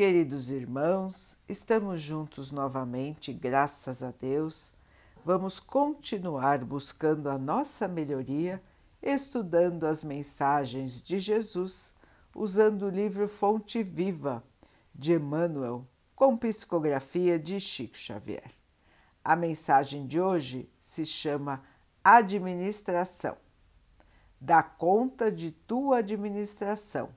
Queridos irmãos, estamos juntos novamente, graças a Deus. Vamos continuar buscando a nossa melhoria, estudando as mensagens de Jesus, usando o livro Fonte Viva de Emmanuel, com psicografia de Chico Xavier. A mensagem de hoje se chama Administração. Dá conta de tua administração.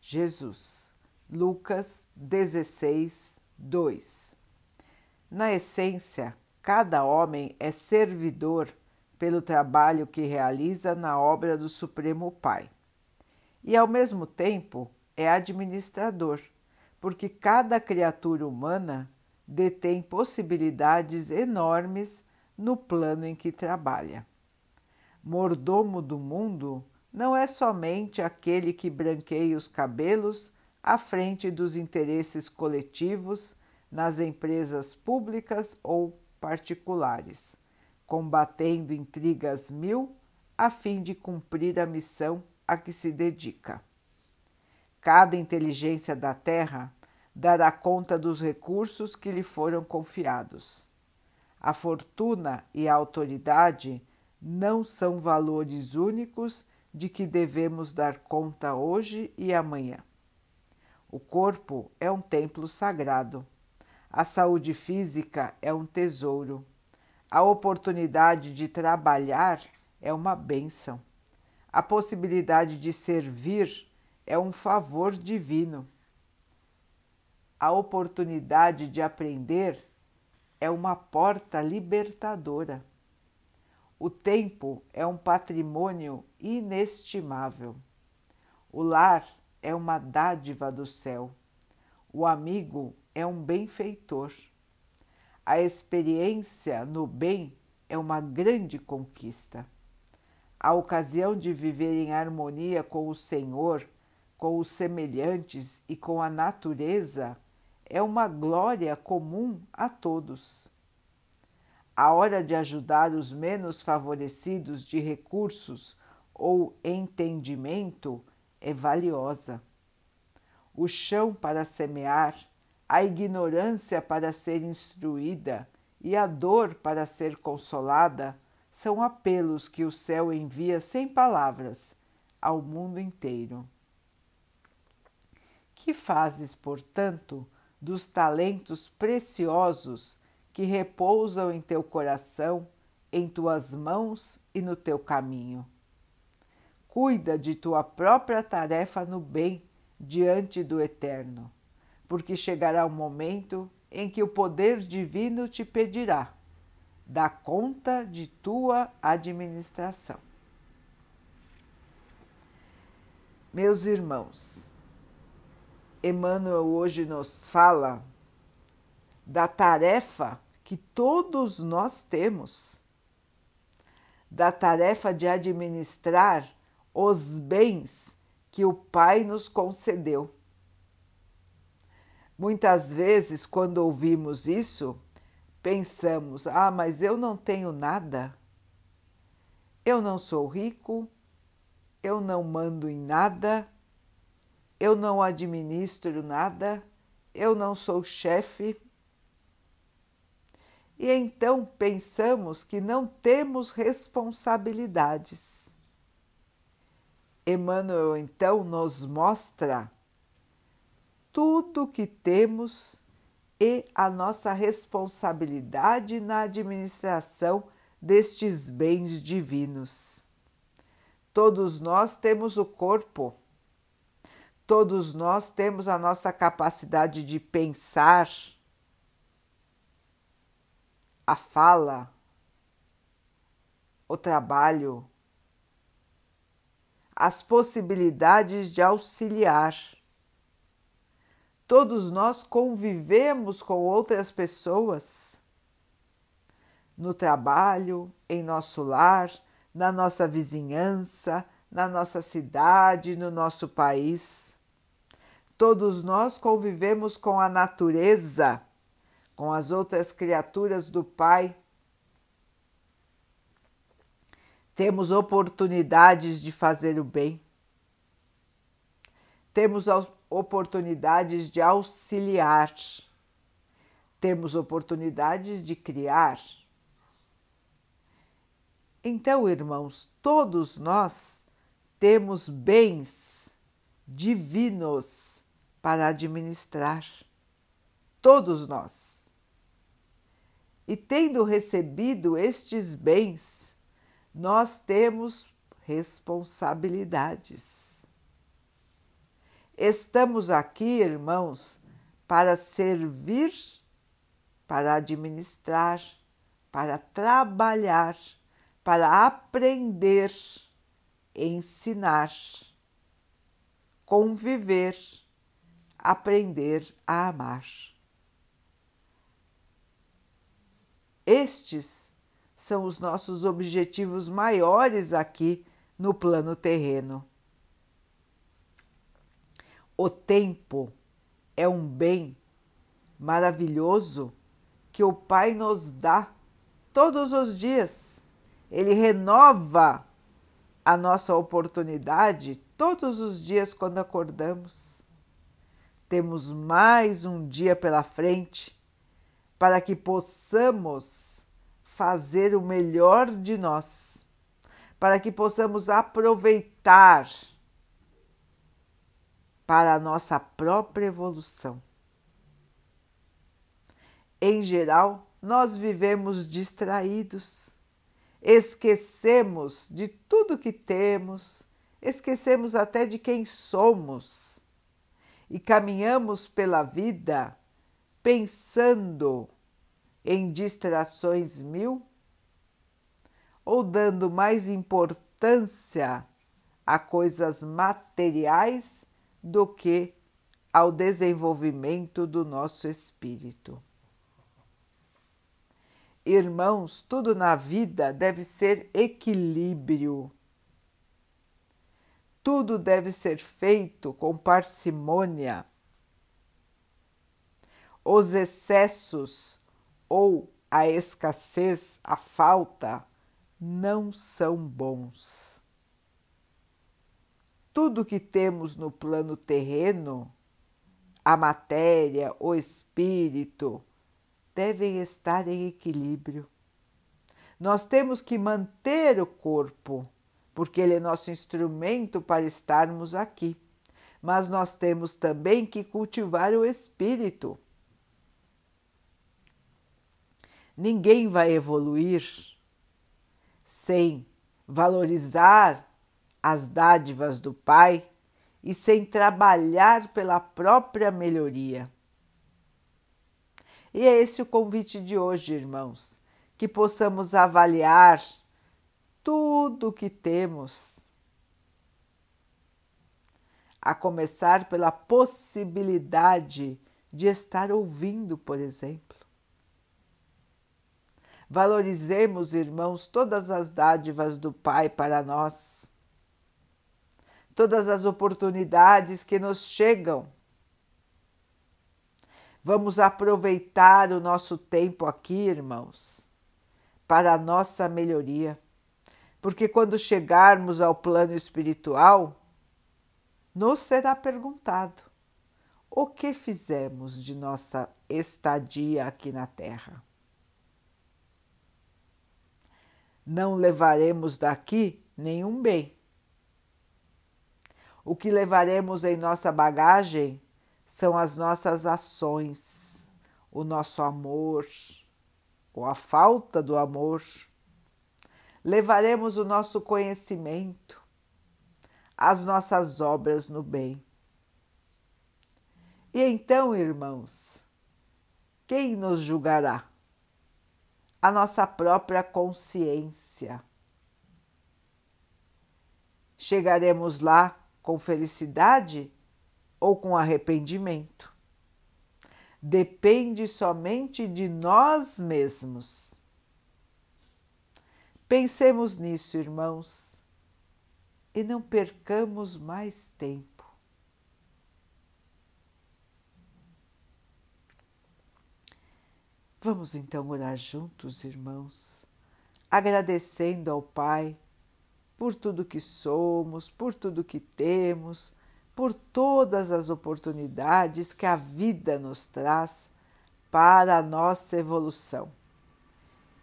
Jesus. Lucas 16, 2. Na essência, cada homem é servidor pelo trabalho que realiza na obra do Supremo Pai. E, ao mesmo tempo, é administrador, porque cada criatura humana detém possibilidades enormes no plano em que trabalha. Mordomo do mundo não é somente aquele que branqueia os cabelos à frente dos interesses coletivos nas empresas públicas ou particulares, combatendo intrigas mil a fim de cumprir a missão a que se dedica. Cada inteligência da Terra dará conta dos recursos que lhe foram confiados. A fortuna e a autoridade não são valores únicos de que devemos dar conta hoje e amanhã. O corpo é um templo sagrado. A saúde física é um tesouro. A oportunidade de trabalhar é uma bênção. A possibilidade de servir é um favor divino. A oportunidade de aprender é uma porta libertadora. O tempo é um patrimônio inestimável. O lar é uma dádiva do céu. O amigo é um benfeitor. A experiência no bem é uma grande conquista. A ocasião de viver em harmonia com o Senhor, com os semelhantes e com a natureza é uma glória comum a todos. A hora de ajudar os menos favorecidos de recursos ou entendimento é valiosa. O chão para semear, a ignorância para ser instruída e a dor para ser consolada são apelos que o céu envia sem palavras ao mundo inteiro. Que fazes, portanto, dos talentos preciosos que repousam em teu coração, em tuas mãos e no teu caminho? Cuida de tua própria tarefa no bem diante do Eterno, porque chegará o momento em que o poder divino te pedirá: dá conta de tua administração. Meus irmãos, Emmanuel hoje nos fala da tarefa que todos nós temos, da tarefa de administrar os bens que o Pai nos concedeu. Muitas vezes, quando ouvimos isso, pensamos: ah, mas eu não tenho nada, eu não sou rico, eu não mando em nada, eu não administro nada, eu não sou chefe. E então pensamos que não temos responsabilidades. Emmanuel então nos mostra tudo que temos e a nossa responsabilidade na administração destes bens divinos. Todos nós temos o corpo, todos nós temos a nossa capacidade de pensar, a fala, o trabalho, as possibilidades de auxiliar. Todos nós convivemos com outras pessoas no trabalho, em nosso lar, na nossa vizinhança, na nossa cidade, no nosso país. Todos nós convivemos com a natureza, com as outras criaturas do Pai temos oportunidades de fazer o bem, temos oportunidades de auxiliar, temos oportunidades de criar. Então, irmãos, todos nós temos bens divinos para administrar. Todos nós. E tendo recebido estes bens, nós temos responsabilidades. Estamos aqui, irmãos, para servir, para administrar, para trabalhar, para aprender, ensinar, conviver, aprender a amar. Estes são os nossos objetivos maiores aqui no plano terreno. O tempo é um bem maravilhoso que o Pai nos dá todos os dias. Ele renova a nossa oportunidade todos os dias quando acordamos. Temos mais um dia pela frente para que possamos fazer o melhor de nós, para que possamos aproveitar para a nossa própria evolução. Em geral, nós vivemos distraídos, esquecemos de tudo que temos, esquecemos até de quem somos e caminhamos pela vida pensando em distrações mil ou dando mais importância a coisas materiais do que ao desenvolvimento do nosso espírito. Irmãos, tudo na vida deve ser equilíbrio. Tudo deve ser feito com parcimônia os excessos ou a escassez, a falta, não são bons. Tudo que temos no plano terreno, a matéria, o espírito, devem estar em equilíbrio. Nós temos que manter o corpo, porque ele é nosso instrumento para estarmos aqui. Mas nós temos também que cultivar o espírito Ninguém vai evoluir sem valorizar as dádivas do Pai e sem trabalhar pela própria melhoria. E é esse o convite de hoje, irmãos, que possamos avaliar tudo o que temos, a começar pela possibilidade de estar ouvindo, por exemplo. Valorizemos, irmãos, todas as dádivas do Pai para nós, todas as oportunidades que nos chegam. Vamos aproveitar o nosso tempo aqui, irmãos, para a nossa melhoria, porque quando chegarmos ao plano espiritual, nos será perguntado o que fizemos de nossa estadia aqui na Terra. Não levaremos daqui nenhum bem. O que levaremos em nossa bagagem são as nossas ações, o nosso amor ou a falta do amor. Levaremos o nosso conhecimento, as nossas obras no bem. E então, irmãos, quem nos julgará? A nossa própria consciência. Chegaremos lá com felicidade ou com arrependimento? Depende somente de nós mesmos. Pensemos nisso, irmãos, e não percamos mais tempo. Vamos então orar juntos, irmãos, agradecendo ao Pai por tudo que somos, por tudo que temos, por todas as oportunidades que a vida nos traz para a nossa evolução.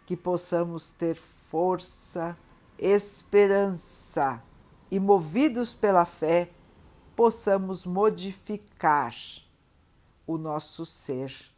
Que possamos ter força, esperança e, movidos pela fé, possamos modificar o nosso ser